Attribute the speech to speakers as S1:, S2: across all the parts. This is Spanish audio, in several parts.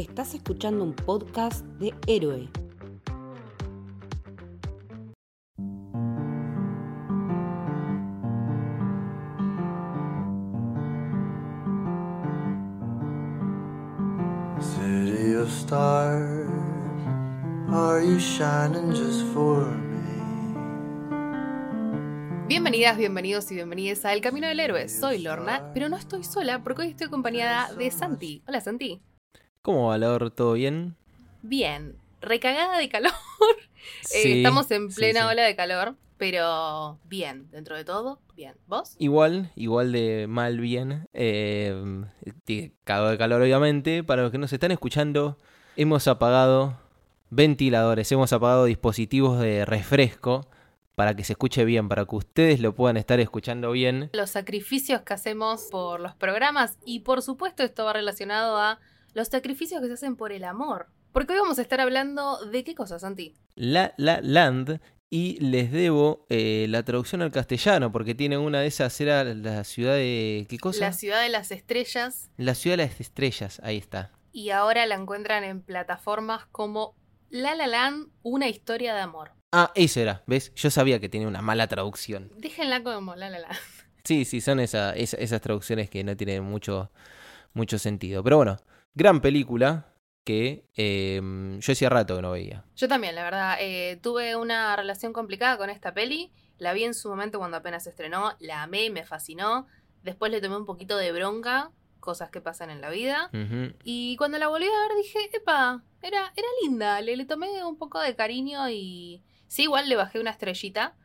S1: Estás escuchando un podcast de Héroe.
S2: City of stars, are you shining just for me?
S3: Bienvenidas, bienvenidos y bienvenidas a El Camino del Héroe. Soy Lorna, pero no estoy sola porque hoy estoy acompañada de Santi. Hola Santi.
S4: ¿Cómo va, Laura? ¿Todo bien?
S3: Bien, recagada de calor. Eh, estamos en plena
S4: sí.
S3: ola de calor, pero bien, dentro de todo, bien. ¿Vos?
S4: Igual, igual de mal bien. Eh, cago de calor, obviamente. Para los que nos están escuchando, hemos apagado ventiladores, hemos apagado dispositivos de refresco para que se escuche bien, para que ustedes lo puedan estar escuchando bien.
S3: Los sacrificios que hacemos por los programas y por supuesto esto va relacionado a los sacrificios que se hacen por el amor. Porque hoy vamos a estar hablando de qué cosas, Santi.
S4: La La Land. Y les debo eh, la traducción al castellano, porque tiene una de esas, era la ciudad de... ¿Qué cosa?
S3: La ciudad de las estrellas
S4: La ciudad de las estrellas, ahí está.
S3: y ahora la encuentran en plataformas como La La Land, una historia de amor.
S4: Ah, eso era, ¿ves? Yo sabía que tenía una mala traducción.
S3: Déjenla como La La Land.
S4: Sí, sí, son esa- esa- esas traducciones que no tienen mucho, mucho sentido. Pero bueno, gran película que eh, yo hacía rato que no veía.
S3: Yo también, la verdad, eh, tuve una relación complicada con esta peli. La vi en su momento cuando apenas se estrenó, la amé, me fascinó. Después le tomé un poquito de bronca, cosas que pasan en la vida. Y cuando la volví a ver dije, epa, era, era linda, le, le tomé un poco de cariño y... Sí, igual le bajé una estrellita,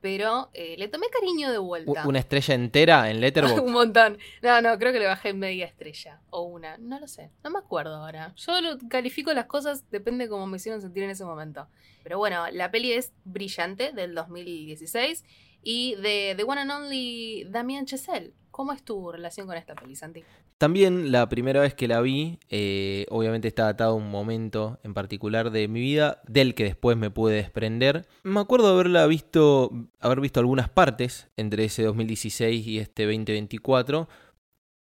S3: pero eh, le tomé cariño de vuelta.
S4: Una estrella entera en Letterboxd.
S3: un montón. No, no, creo que le bajé media estrella. O una. No lo sé. No me acuerdo ahora. Yo lo califico las cosas, depende de cómo me hicieron sentir en ese momento. Pero bueno, la peli es brillante del 2016 y de The One and Only Damien Chazelle. ¿Cómo es tu relación con esta peli, Santi?
S4: También la primera vez que la vi, eh, obviamente está atado a un momento en particular de mi vida, del que después me pude desprender. Me acuerdo haberla visto, haber visto algunas partes entre ese 2016 y este 2024,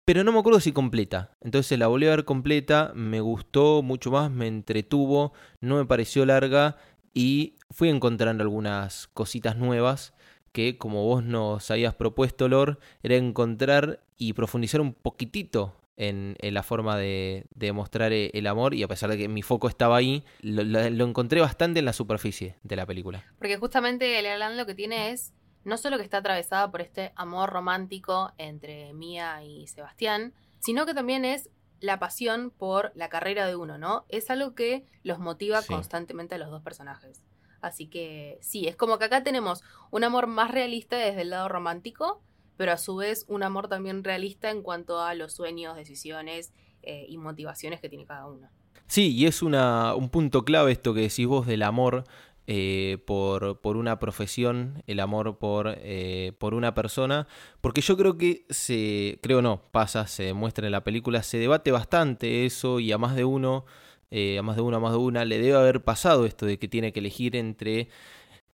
S4: pero no me acuerdo si completa. Entonces la volví a ver completa, me gustó mucho más, me entretuvo, no me pareció larga y fui encontrando algunas cositas nuevas que como vos nos habías propuesto, Lor, era encontrar y profundizar un poquitito en, en la forma de, de mostrar eh, el amor y a pesar de que mi foco estaba ahí, lo, lo- lo encontré bastante en la superficie de la película.
S3: Porque justamente La Land lo que tiene es no solo que está atravesada por este amor romántico entre Mía y Sebastián, sino que también es la pasión por la carrera de uno, ¿no? Es algo que los motiva
S4: Sí.
S3: constantemente a los dos personajes. Así que sí, es como que acá tenemos un amor más realista desde el lado romántico, pero a su vez un amor también realista en cuanto a los sueños, decisiones eh, y motivaciones que tiene cada uno.
S4: Sí, y es una, un punto clave esto que decís vos del amor eh, por, por una profesión, el amor por, eh, por una persona, porque yo creo que se, creo no, pasa, se demuestra en la película, se debate bastante eso y a más de uno, eh, a más de uno, a más de una, le debe haber pasado esto de que tiene que elegir entre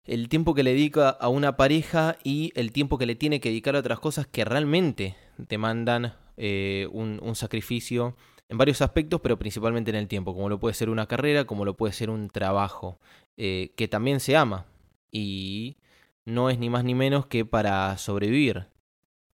S4: el tiempo que le dedica a una pareja y el tiempo que le tiene que dedicar a otras cosas que realmente demandan eh, un, un sacrificio en varios aspectos, pero principalmente en el tiempo, como lo puede ser una carrera, como lo puede ser un trabajo, eh, que también se ama y no es ni más ni menos que para sobrevivir.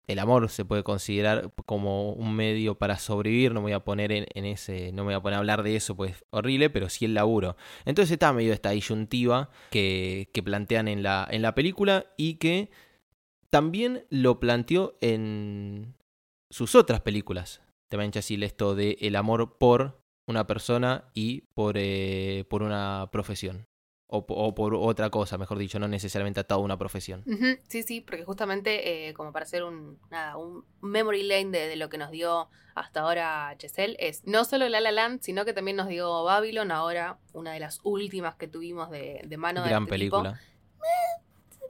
S4: El amor se puede considerar como un medio para sobrevivir, no me voy a poner en, ese, no me voy a poner a hablar de eso, pues horrible, pero sí el laburo. Entonces está medio esta disyuntiva que, que plantean en la, en la película y que también lo planteó en sus otras películas. Te así esto de el amor por una persona y por, eh, por una profesión. O, po- o por otra cosa, mejor dicho, no necesariamente atado a una profesión.
S3: Sí, sí, porque justamente eh, como para hacer un, nada, un memory lane de, de lo que nos dio hasta ahora Chesel es no solo La La Land, sino que también nos dio Babylon, ahora una de las últimas que tuvimos de, de mano de
S4: Gran
S3: este
S4: película.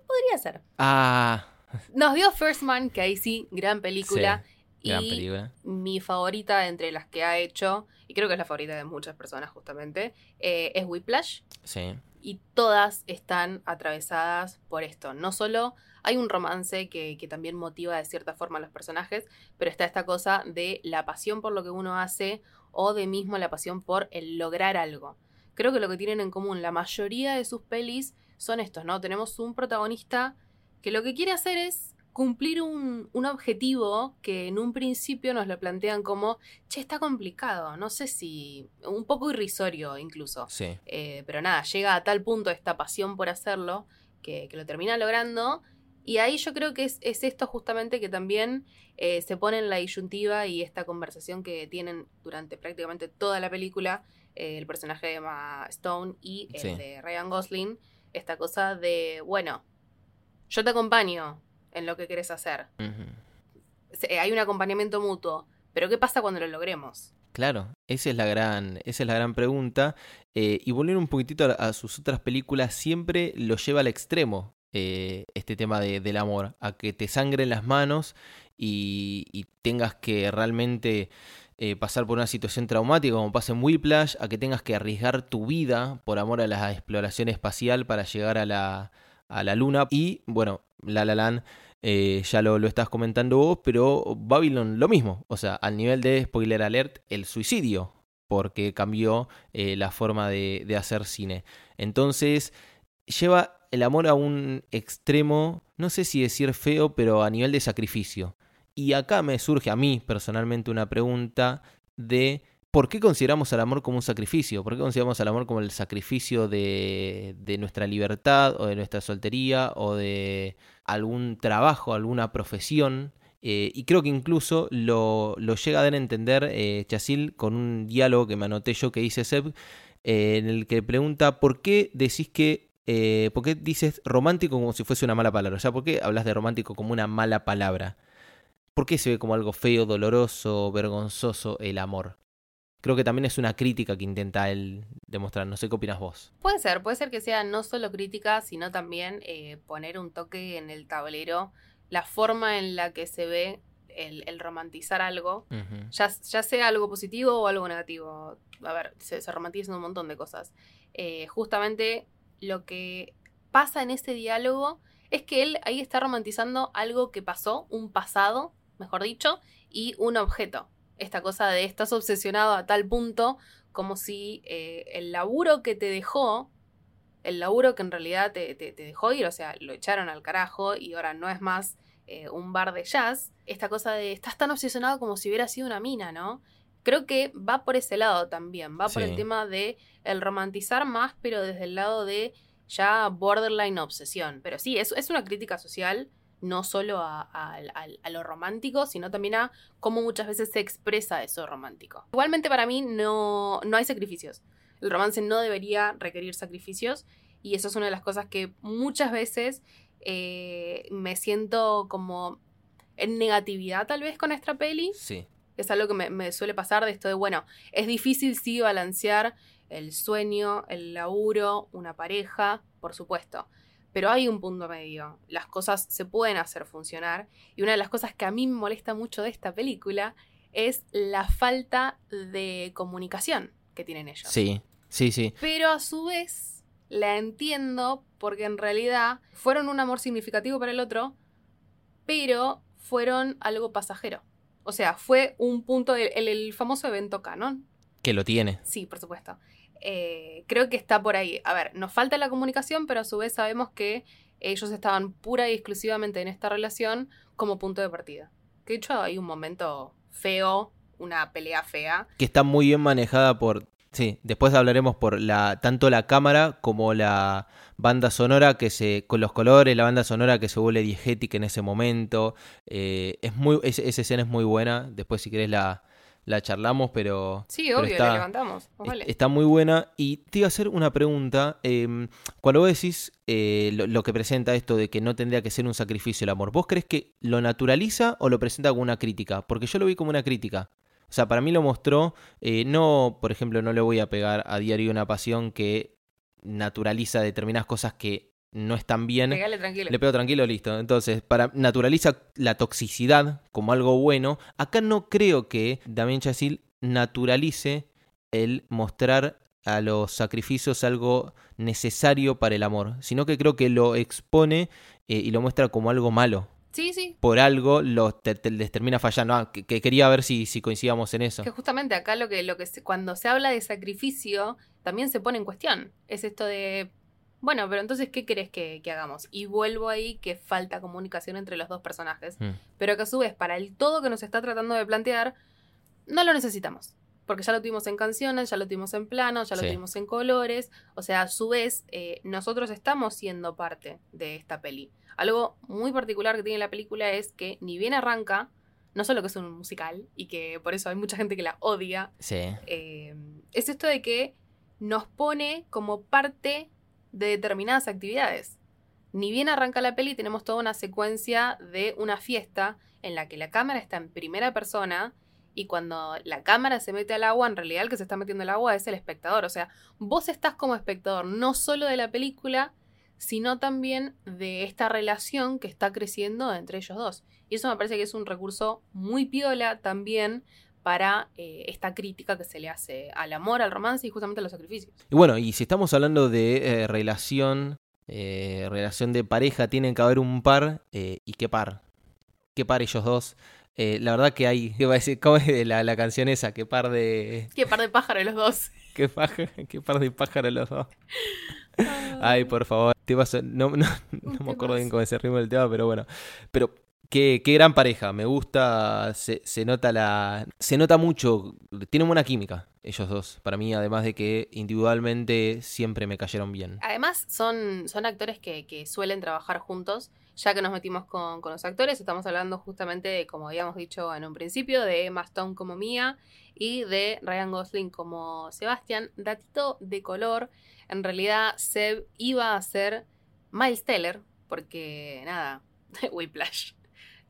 S3: Podría ser.
S4: Ah,
S3: Nos dio First Man, que ahí sí, gran película.
S4: Gran
S3: y
S4: película.
S3: mi favorita entre las que ha hecho, y creo que es la favorita de muchas personas justamente, eh, es Whiplash.
S4: Sí.
S3: y todas están atravesadas por esto. No solo hay un romance que, que también motiva de cierta forma a los personajes, pero está esta cosa de la pasión por lo que uno hace o de mismo la pasión por el lograr algo. Creo que lo que tienen en común la mayoría de sus pelis son estos, ¿no? Tenemos un protagonista que lo que quiere hacer es cumplir un, un, objetivo que en un principio nos lo plantean como, che, está complicado, no sé si, un poco irrisorio incluso.
S4: Sí.
S3: Eh, pero nada, llega a tal punto esta pasión por hacerlo que, que lo termina logrando. Y ahí yo creo que es, es esto justamente que también eh, se pone en la disyuntiva y esta conversación que tienen durante prácticamente toda la película eh, el personaje de Emma Stone y el
S4: Sí.
S3: de Ryan Gosling. Esta cosa de, bueno, yo te acompaño en lo que querés hacer. Se- Hay un acompañamiento mutuo, pero ¿qué pasa cuando lo logremos?
S4: Claro, esa es la gran, esa es la gran pregunta. Eh, y volviendo un poquitito a, a sus otras películas, siempre lo lleva al extremo eh, este tema de- del amor, a que te sangren las manos y, y tengas que realmente eh, pasar por una situación traumática como pasa en Whiplash, a que tengas que arriesgar tu vida por amor a la exploración espacial para llegar a la, a la luna. Y bueno, La La Land eh, ya lo, lo estás comentando vos, pero Babylon lo mismo. O sea, al nivel de spoiler alert, el suicidio, porque cambió eh, la forma de, de hacer cine. Entonces, lleva el amor a un extremo, no sé si decir feo, pero a nivel de sacrificio. Y acá me surge a mí personalmente una pregunta de ¿por qué consideramos al amor como un sacrificio? ¿Por qué consideramos al amor como el sacrificio de, nuestra libertad o de nuestra soltería o de algún trabajo, alguna profesión? Eh, y creo que incluso lo, llega a dar a entender eh, Chasil con un diálogo que me anoté yo que dice Seb, eh, en el que pregunta ¿por qué decís que ¿por qué dices romántico como si fuese una mala palabra? O sea, ¿por qué hablas de romántico como una mala palabra? ¿Por qué se ve como algo feo, doloroso, vergonzoso el amor? Creo que también es una crítica que intenta él demostrar. No sé qué opinas vos.
S3: Puede ser, puede ser que sea no solo crítica, sino también eh, poner un toque en el tablero, la forma en la que se ve el, el romantizar algo, ya, ya sea algo positivo o algo negativo. A ver, se, se romantizan un montón de cosas. Eh, justamente lo que pasa en ese diálogo es que él ahí está romantizando algo que pasó, un pasado, mejor dicho, y un objeto. Esta cosa de estás obsesionado a tal punto como si eh, el laburo que te dejó, el laburo que en realidad te, te- te dejó ir, o sea, lo echaron al carajo y ahora no es más eh, un bar de jazz, esta cosa de estás tan obsesionado como si hubiera sido una mina, ¿no? Creo que va por ese lado también, va por
S4: Sí.
S3: el tema de el romantizar más, pero desde el lado de ya borderline obsesión. Pero sí, es, es una crítica social, no solo a, a- a- a lo romántico, sino también a cómo muchas veces se expresa eso romántico. Igualmente para mí no, no hay sacrificios. El romance no debería requerir sacrificios y eso es una de las cosas que muchas veces eh, me siento como en negatividad tal vez con esta peli.
S4: Sí.
S3: Es algo que me, me suele pasar de esto de, bueno, es difícil sí balancear el sueño, el laburo, una pareja, por supuesto. Pero hay un punto medio. Las cosas se pueden hacer funcionar. Y una de las cosas que a mí me molesta mucho de esta película es la falta de comunicación que tienen ellos.
S4: Sí, sí, sí.
S3: Pero a su vez la entiendo porque en realidad fueron un amor significativo para el otro, pero fueron algo pasajero. O sea, fue un punto del el, el famoso evento canon.
S4: Que lo tiene.
S3: Sí, por supuesto. Eh, creo que está por ahí. A ver, nos falta la comunicación, pero a su vez sabemos que ellos estaban pura y exclusivamente en esta relación como punto de partida. Que de hecho hay un momento feo, una pelea fea,
S4: Que está muy bien manejada por. Sí, después hablaremos por la tanto la cámara como la banda sonora que se con los colores, la banda sonora que se vuelve diegética en ese momento. Eh, es muy es- esa escena es muy buena. Después si querés la, la charlamos, pero
S3: Sí,
S4: pero
S3: obvio,
S4: está-
S3: la levantamos. Más vale.
S4: Es- Está muy buena. Y te iba a hacer una pregunta. eh, cuando vos decís eh, lo, lo que presenta esto de que no tendría que ser un sacrificio el amor, ¿vos crees que lo naturaliza o lo presenta como una crítica? Porque yo lo vi como una crítica. O sea, para mí lo mostró, eh, no, por ejemplo, no le voy a pegar a diario una pasión que naturaliza determinadas cosas que no están bien.
S3: Pegale tranquilo.
S4: Le pego tranquilo, listo. Entonces, para naturaliza la toxicidad como algo bueno. Acá no creo que Damien Chazelle naturalice el mostrar a los sacrificios algo necesario para el amor, sino que creo que lo expone eh, y lo muestra como algo malo.
S3: Sí, sí.
S4: por algo los, te- te- les termina fallando. Ah, que, que quería ver si, si coincidíamos en eso.
S3: Que justamente acá lo que, lo que se- cuando se habla de sacrificio, también se pone en cuestión. Es esto de, bueno, pero entonces, ¿qué querés que, que hagamos? Y vuelvo ahí que falta comunicación entre los dos personajes.
S4: Mm.
S3: Pero que a su vez, para el todo que nos está tratando de plantear, no lo necesitamos. Porque ya lo tuvimos en canciones, ya lo tuvimos en planos, ya lo
S4: Sí.
S3: tuvimos en colores. O sea, a su vez, eh, nosotros estamos siendo parte de esta peli. Algo muy particular que tiene la película es que ni bien arranca, no solo que es un musical y que por eso hay mucha gente que la odia,
S4: Sí.
S3: eh, es esto de que nos pone como parte de determinadas actividades. Ni bien arranca la peli, tenemos toda una secuencia de una fiesta en la que la cámara está en primera persona y cuando la cámara se mete al agua, en realidad el que se está metiendo al agua es el espectador. O sea, vos estás como espectador no solo de la película, sino también de esta relación que está creciendo entre ellos dos. Y eso me parece que es un recurso muy piola también para eh, esta crítica que se le hace al amor, al romance y justamente a los sacrificios.
S4: Y bueno, y si estamos hablando de eh, relación, eh, relación de pareja, tienen que haber un par. ¿Y qué par? ¿Qué par ellos dos? La verdad que hay, iba a decir, ¿cómo es la, la canción esa? ¿Qué par de...
S3: Qué par de pájaros los dos.
S4: ¿Qué, paja- qué par de pájaros los dos? Ay, por favor. Te vas a- no, no, no me acuerdo bien cómo es el ritmo del tema, pero bueno. Pero qué, qué gran pareja. Me gusta. Se, se nota la. Se nota mucho. Tienen buena química, ellos dos. Para mí, además de que individualmente siempre me cayeron bien.
S3: Además, son, son actores que, suelen trabajar juntos. Ya que nos metimos con, con los actores, estamos hablando justamente, de, como habíamos dicho en un principio, de Emma Stone como Mia y de Ryan Gosling como Sebastian. Datito de color, en realidad Seb iba a ser Miles Teller, porque nada, Whiplash.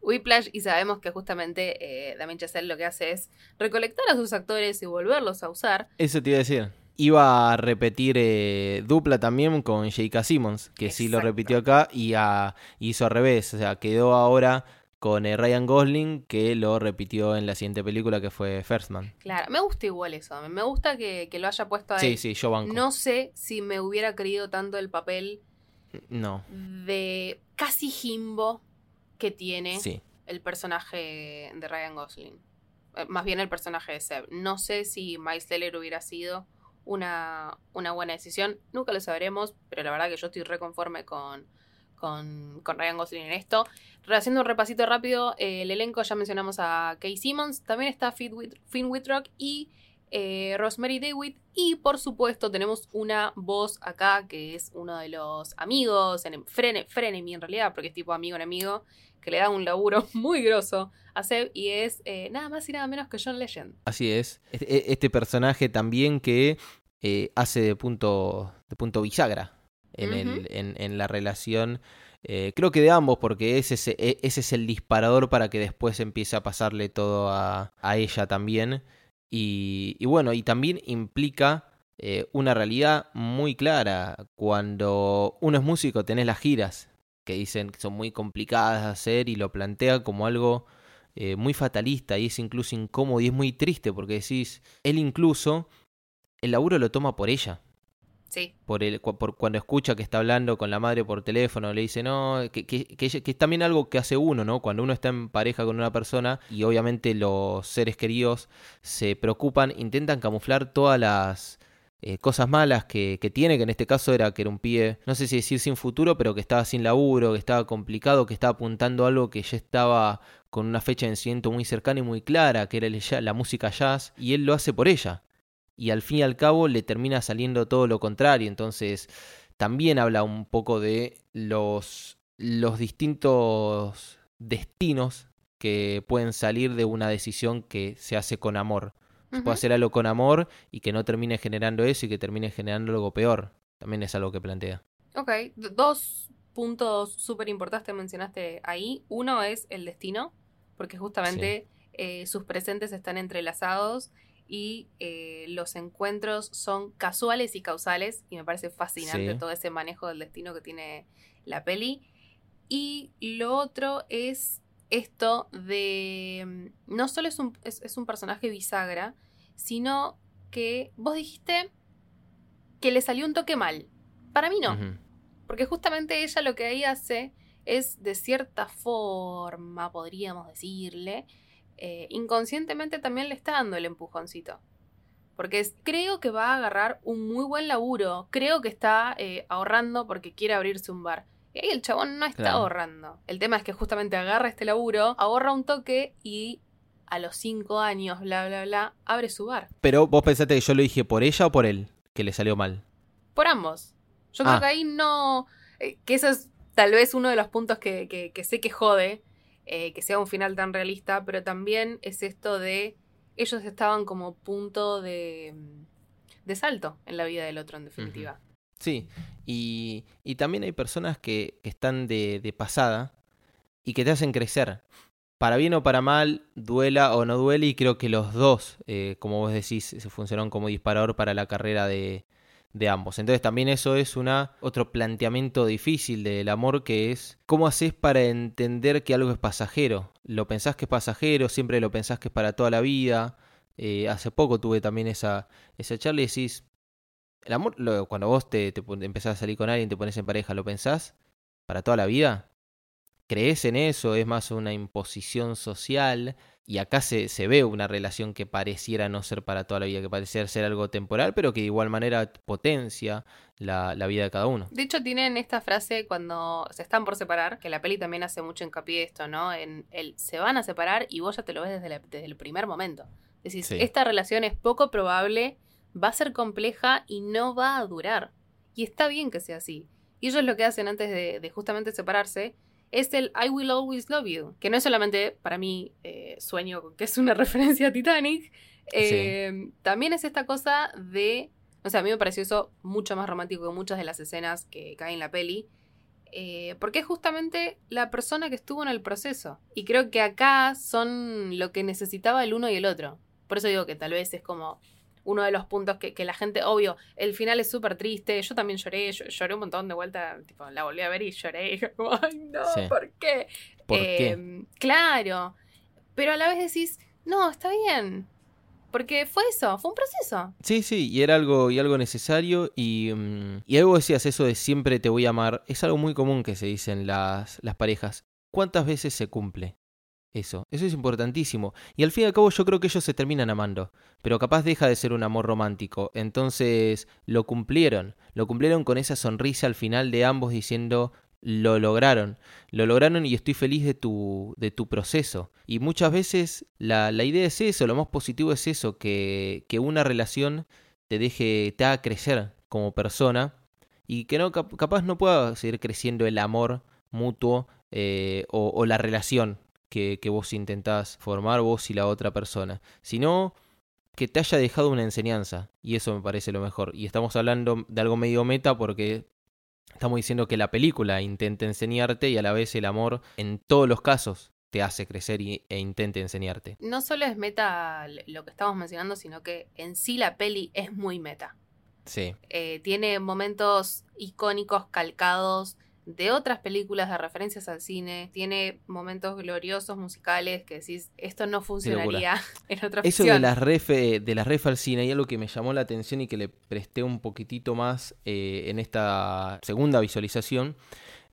S3: Whiplash y sabemos que justamente eh, Damien Chazelle lo que hace es recolectar a sus actores y volverlos a usar.
S4: Eso te iba a decir. Iba a repetir eh, dupla también con J.K. Simmons, que sí lo repitió acá y a- hizo al revés. O sea, quedó ahora con eh, Ryan Gosling, que lo repitió en la siguiente película que fue First Man.
S3: Claro, me gusta igual eso, me gusta que, que lo haya puesto ahí.
S4: Sí, sí, yo banco.
S3: No sé si me hubiera querido tanto el papel
S4: No,
S3: de casi Jimbo que tiene
S4: sí.
S3: el personaje de Ryan Gosling. Eh, Más bien el personaje de Seb. No sé si Miles Teller hubiera sido una, una buena decisión. Nunca lo sabremos, pero la verdad que yo estoy reconforme con, con, con Ryan Gosling en esto. Haciendo un repasito rápido, eh, el elenco ya mencionamos a Kay Simmons, también está Finn Whit- Finn Wittrock y eh, Rosemary DeWitt. Y por supuesto tenemos una voz acá que es uno de los amigos, en, frene, frenemy en realidad, porque es tipo amigo enemigo, que le da un laburo muy grosso a Seb y es eh, nada más y nada menos que John Legend.
S4: Así es. Este, este personaje también que eh, hace de punto, de punto bisagra en, el, en, en la relación. eh, creo que de ambos, porque ese es, e- ese es el disparador para que después empiece a pasarle todo a, a ella también. Y, y bueno, y también implica una realidad muy clara. Cuando uno es músico, tenés las giras, que dicen que son muy complicadas de hacer y lo plantea como algo eh, muy fatalista y es incluso incómodo y es muy triste porque decís, él incluso, el laburo lo toma por ella.
S3: Sí,
S4: Por, el, cu- por cuando escucha que está hablando con la madre por teléfono, le dice, no, que, que, que, que es también algo que hace uno, ¿no? Cuando uno está en pareja con una persona y obviamente los seres queridos se preocupan, intentan camuflar todas las eh, cosas malas que, tiene, que en este caso era que era un pibe, no sé si decir sin futuro, pero que estaba sin laburo, que estaba complicado, que estaba apuntando a algo que ya estaba con una fecha de vencimiento muy cercana y muy clara, que era la música jazz, y él lo hace por ella y al fin y al cabo le termina saliendo todo lo contrario. Entonces, también habla un poco de los, los distintos destinos que pueden salir de una decisión que se hace con amor. Puede hacer algo con amor y que no termine generando eso y que termine generando algo peor. También es algo que plantea.
S3: Ok, dos puntos súper importantes mencionaste ahí. Uno es el destino, porque justamente eh, sus presentes están entrelazados y eh, los encuentros son casuales y causales, y me parece fascinante
S4: Sí.
S3: todo ese manejo del destino que tiene la peli. Y lo otro es esto de... mm, No solo es un, es, es un personaje bisagra, sino que vos dijiste que le salió un toque mal. Para mí no. Porque justamente ella lo que ahí hace es de cierta forma, podríamos decirle, eh, inconscientemente también le está dando el empujoncito. Porque es- creo que va a agarrar un muy buen laburo. Creo que está eh, ahorrando porque quiere abrirse un bar. Y ahí el chabón no está
S4: Claro.
S3: ahorrando. El tema es que justamente agarra este laburo, ahorra un toque y a los cinco años, bla, bla, bla, abre su bar.
S4: Pero vos pensaste que yo lo dije por ella o por él, que le salió mal.
S3: Por ambos. Yo
S4: Ah.
S3: creo que ahí no. eh, que eso es tal vez uno de los puntos que, que- que sé que jode, eh, que sea un final tan realista, pero también es esto de. Ellos estaban como punto de. de salto en la vida del otro, en definitiva.
S4: Sí, y, y también hay personas que, que están de, de pasada y que te hacen crecer. Para bien o para mal, duela o no duele, y creo que los dos, eh, como vos decís, se funcionaron como disparador para la carrera de, de ambos. Entonces también eso es una otro planteamiento difícil del amor que es cómo haces para entender que algo es pasajero. Lo pensás que es pasajero, siempre lo pensás que es para toda la vida. Eh, hace poco tuve también esa, esa charla y decís, el amor, cuando vos te, te empezás a salir con alguien, te pones en pareja, ¿lo pensás para toda la vida? ¿Crees en eso? ¿Es más una imposición social? Y acá se, se ve una relación que pareciera no ser para toda la vida, que pareciera ser algo temporal, pero que de igual manera potencia la, la vida de cada uno.
S3: De hecho, tienen esta frase cuando se están por separar, que la peli también hace mucho hincapié esto, ¿no? En el se van a separar y vos ya te lo ves desde, la- desde el primer momento. Decís,
S4: Sí.
S3: esta relación es poco probable, va a ser compleja y no va a durar. Y está bien que sea así. Y ellos lo que hacen antes de, de justamente separarse es el I will always love you, que no es solamente para mí eh, sueño que es una referencia a Titanic, eh, también es esta cosa de o sea, a mí me pareció eso mucho más romántico que muchas de las escenas que caen en la peli. eh, porque es justamente la persona que estuvo en el proceso. Y creo que acá son lo que necesitaba el uno y el otro. Por eso digo que tal vez es como uno de los puntos que, que la gente, obvio, el final es súper triste. Yo también lloré, yo- lloré un montón de vuelta. Tipo, la volví a ver y lloré. Y como, ay, no,
S4: Sí.
S3: ¿por qué?
S4: ¿Por
S3: Eh,
S4: qué?
S3: Claro. Pero a la vez decís, no, está bien. Porque fue eso, fue un proceso.
S4: Sí, sí, y era algo, y algo necesario. Y, mm, y algo decías eso de siempre te voy a amar. Es algo muy común que se dicen las, las parejas. ¿Cuántas veces se cumple? Eso, eso es importantísimo. Y al fin y al cabo yo creo que ellos se terminan amando, pero capaz deja de ser un amor romántico. Entonces lo cumplieron, lo cumplieron con esa sonrisa al final de ambos diciendo lo lograron, lo lograron y estoy feliz de tu, de tu proceso. Y muchas veces la, la idea es eso, lo más positivo es eso, que, que una relación te deje, te haga crecer como persona y que no cap- capaz no pueda seguir creciendo el amor mutuo eh, o, o la relación que, que vos intentás formar vos y la otra persona, sino que te haya dejado una enseñanza y eso me parece lo mejor. Y estamos hablando de algo medio meta porque estamos diciendo que la película intenta enseñarte y a la vez el amor en todos los casos te hace crecer y- e intenta enseñarte.
S3: No solo es meta lo que estamos mencionando, sino que en sí la peli es muy meta.
S4: Sí.
S3: Eh, tiene momentos icónicos calcados de otras películas de referencias al cine. Tiene momentos gloriosos musicales que decís, esto no funcionaría en otra
S4: Eso
S3: ficción.
S4: de las ref, eh, de las ref al cine, hay algo que me llamó la atención y que le presté un poquitito más eh, en esta segunda visualización,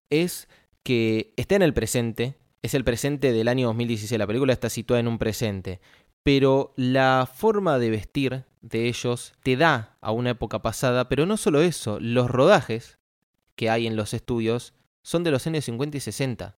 S4: es que está en el presente, es el presente del año 2016, la película está situada en un presente, pero la forma de vestir de ellos te da a una época pasada, pero no solo eso, los rodajes que hay en los estudios son de los años 50 y 60.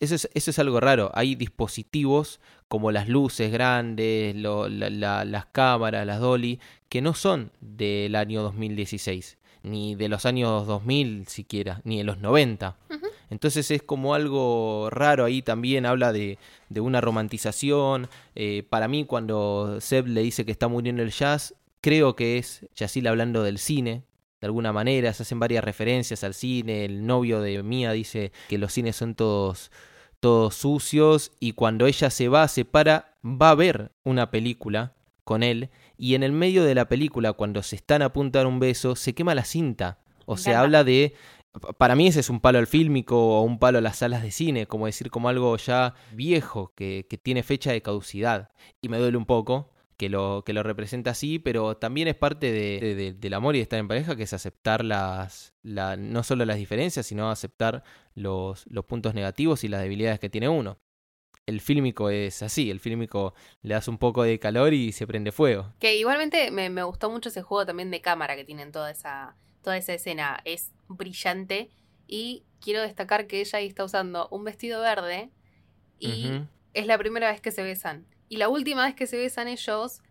S4: Eso es, eso es algo raro. Hay dispositivos como las luces grandes, lo- la- la- las cámaras, las dolly, que no son del año 2016, ni de los años 2000 siquiera, ni de los 90.
S3: Ujú.
S4: Entonces es como algo raro ahí también, habla de, de una romantización. Eh, para mí cuando Seb le dice que está muriendo el jazz, creo que es Yacil hablando del cine, de alguna manera, se hacen varias referencias al cine, el novio de Mía dice que los cines son todos, todos sucios y cuando ella se va, se para, va a ver una película con él y en el medio de la película, cuando se están a dar un beso, se quema la cinta. O
S3: Me
S4: se
S3: encanta.
S4: habla de... Para mí ese es un palo al fílmico o un palo a las salas de cine, como decir como algo ya viejo, que, que tiene fecha de caducidad. Y me duele un poco que lo, que lo representa así, pero también es parte de, de- de- del amor y de estar en pareja, que es aceptar las, la, no solo las diferencias, sino aceptar los, los puntos negativos y las debilidades que tiene uno. El fílmico es así, el fílmico le das un poco de calor y se prende fuego.
S3: Que igualmente me, me gustó mucho ese juego también de cámara que tienen toda esa, toda esa escena. Es brillante y quiero destacar que ella ahí está usando un vestido verde y es la primera vez que se besan. Y la última vez que se besan ellos,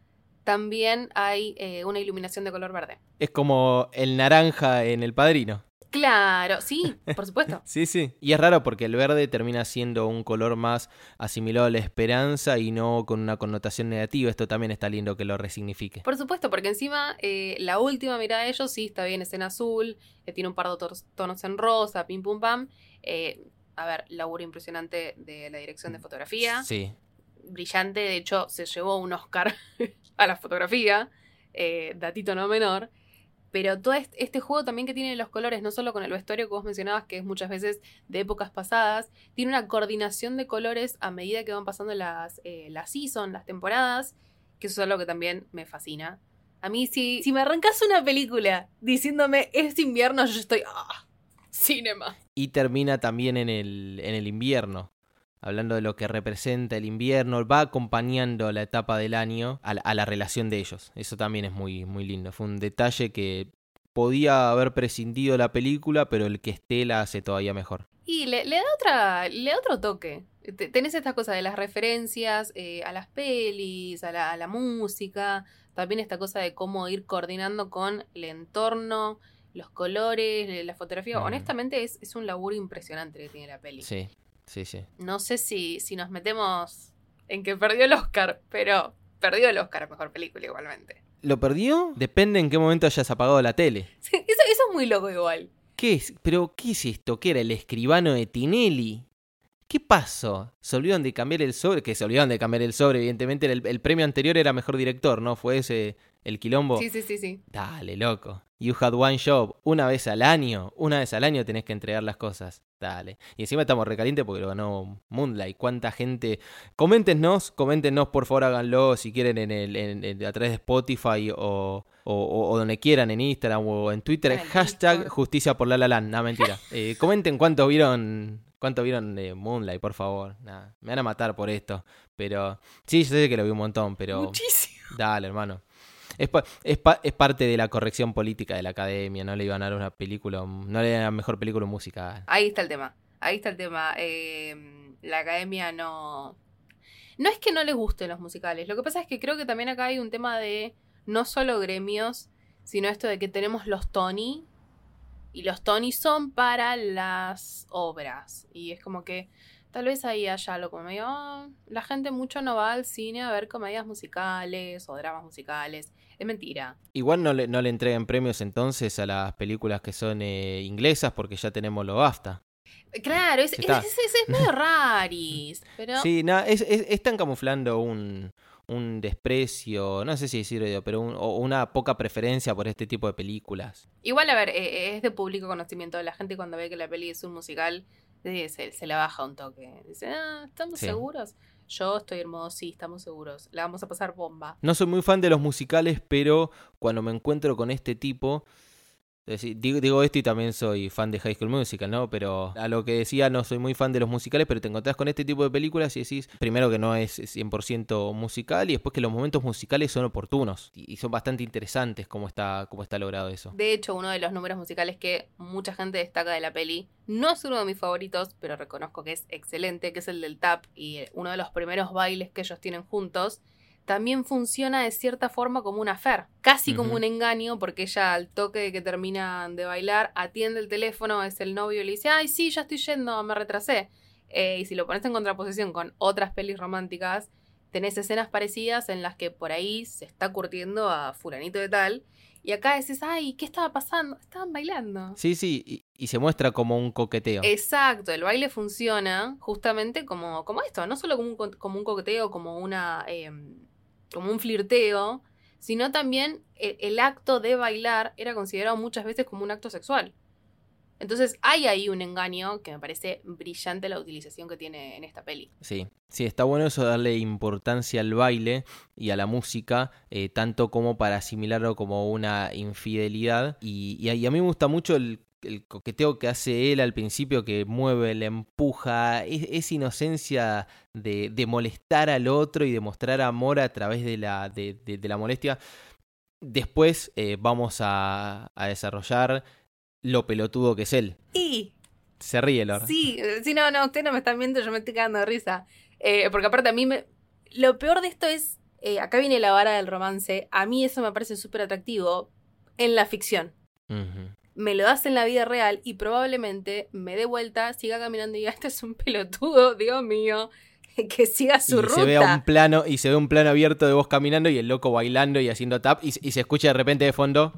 S3: también hay eh, una iluminación de color verde.
S4: Es como el naranja en el padrino.
S3: Claro, sí, por supuesto.
S4: Sí, sí. Y es raro porque el verde termina siendo un color más asimilado a la esperanza y no con una connotación negativa. Esto también está lindo que lo resignifique.
S3: Por supuesto, porque encima eh, la última mirada de ellos sí está bien, es en azul, eh, tiene un par de tonos en rosa, pim pum pam. Eh, a ver, laburo impresionante de la dirección de fotografía.
S4: Sí.
S3: Brillante, de hecho, se llevó un Oscar a la fotografía, eh, datito no menor. Pero todo est- este juego también que tiene los colores, no solo con el vestuario que vos mencionabas, que es muchas veces de épocas pasadas, tiene una coordinación de colores a medida que van pasando las, eh, las season, las temporadas, que eso es algo que también me fascina. A mí, si, si me arrancas una película diciéndome es invierno, yo estoy. ¡Ah! Cinema.
S4: Y termina también en el, en el invierno. Hablando de lo que representa el invierno, va acompañando la etapa del año a la, a la relación de ellos. Eso también es muy, muy lindo. Fue un detalle que podía haber prescindido la película, pero el que esté la hace todavía mejor.
S3: Y le, le da otra, le da otro toque. Te- Tenés esta cosa de las referencias eh, a las pelis, a la, a la música, también esta cosa de cómo ir coordinando con el entorno, los colores, la fotografía.
S4: Mm.
S3: Honestamente es, es un laburo impresionante que tiene la peli.
S4: Sí, sí, sí.
S3: No sé si, si nos metemos en que perdió el Oscar, pero perdió el Oscar a Mejor Película igualmente.
S4: ¿Lo perdió? Depende en qué momento hayas apagado la tele.
S3: Sí, eso, eso es muy loco igual.
S4: ¿Qué es? ¿Pero qué es esto? ¿Qué era el escribano de Tinelli? ¿Qué pasó? ¿Se olvidaron de cambiar el sobre? Que se olvidaron de cambiar el sobre, evidentemente. El, el premio anterior era mejor director, ¿no? Fue ese el quilombo.
S3: Sí, sí, sí, sí.
S4: Dale, loco. You had one job. Una vez al año. Una vez al año tenés que entregar las cosas. Dale. Y encima estamos recalientes porque lo ganó Moonlight. ¿Cuánta gente? Coméntenos, coméntenos, por favor, háganlo si quieren en el, en- en- a través de Spotify o, o- donde quieran, en Instagram o en Twitter.
S3: El
S4: Hashtag justicia por la la Land. No, mentira. Eh, comenten cuánto vieron. ¿Cuánto vieron de Moonlight, por favor? Nah, me van a matar por esto. Pero. Sí, yo sé que lo vi un montón, pero.
S3: Muchísimo.
S4: Dale, hermano. Es, es, es parte de la corrección política de la academia. No le iban a dar una película, no le iban a mejor película musical.
S3: Ahí está el tema. Ahí está el tema. Eh, la academia no. No es que no les gusten los musicales. Lo que pasa es que creo que también acá hay un tema de no solo gremios, sino esto de que tenemos los Tony. Y los Tony son para las obras. Y es como que tal vez ahí haya algo como medio. "Ah, la gente mucho no va al cine a ver comedias musicales o dramas musicales. Es mentira.
S4: Igual no le, no le entreguen premios entonces a las películas que son eh, inglesas porque ya tenemos lo BAFTA.
S3: Claro, es, es, es- es- medio raris. Pero.
S4: Sí, nada, es, es- están camuflando un, un desprecio, no sé si decirlo, pero un- o una poca preferencia por este tipo de películas.
S3: Igual, a ver, eh, es de público conocimiento. La gente cuando ve que la peli es un musical, eh, se, se la baja un toque. Dice, ah, ¿estamos
S4: Sí.
S3: seguros? Yo estoy en modo, sí, estamos seguros. La vamos a pasar bomba.
S4: No soy muy fan de los musicales, pero cuando me encuentro con este tipo, digo, digo esto y también soy fan de High School Musical, ¿no? Pero a lo que decía, no soy muy fan de los musicales, pero te encontrás con este tipo de películas y decís, primero que no es 100% musical y después que los momentos musicales son oportunos y son bastante interesantes cómo está, cómo está logrado eso.
S3: De hecho, uno de los números musicales que mucha gente destaca de la peli, no es uno de mis favoritos, pero reconozco que es excelente, que es el del tap y eh, uno de los primeros bailes que ellos tienen juntos, también funciona de cierta forma como una fer, casi como un engaño, porque ella al toque de que terminan de bailar, atiende el teléfono, es el novio y le dice, ay, sí, ya estoy yendo, me retrasé. Eh, y si lo pones en contraposición con otras pelis románticas, tenés escenas parecidas en las que por ahí se está curtiendo a fulanito de tal, y acá decís, ay, ¿qué estaba pasando? Estaban bailando.
S4: Sí, sí, y, y se muestra como un coqueteo.
S3: Exacto, el baile funciona justamente como, como esto, no solo como un, co- como un coqueteo, como una em, como un flirteo, sino también el, el acto de bailar era considerado muchas veces como un acto sexual. Entonces hay ahí un engaño que me parece brillante la utilización que tiene en esta peli.
S4: Sí, sí, está bueno eso darle importancia al baile y a la música, eh, tanto como para asimilarlo como una infidelidad. Y, y a mí me gusta mucho el, el coqueteo que hace él al principio, que mueve, le empuja, es, es inocencia de, de molestar al otro y de mostrar amor a través de la, de, de- de la molestia. Después eh, vamos a, a desarrollar lo pelotudo que es él.
S3: Y
S4: Se ríe, Lord.
S3: Sí, eh, sí, no, no, ustedes no me están viendo, yo me estoy cagando de risa. Eh, porque aparte a mí me... Lo peor de esto es, eh, acá viene la vara del romance, a mí eso me parece súper atractivo en la ficción. Me lo das en la vida real y probablemente me dé vuelta, siga caminando y diga, este es un pelotudo, Dios mío, que siga su
S4: y
S3: ruta.
S4: se ve un plano y se ve un plano abierto de vos caminando y el loco bailando y haciendo tap y, y se escucha de repente de fondo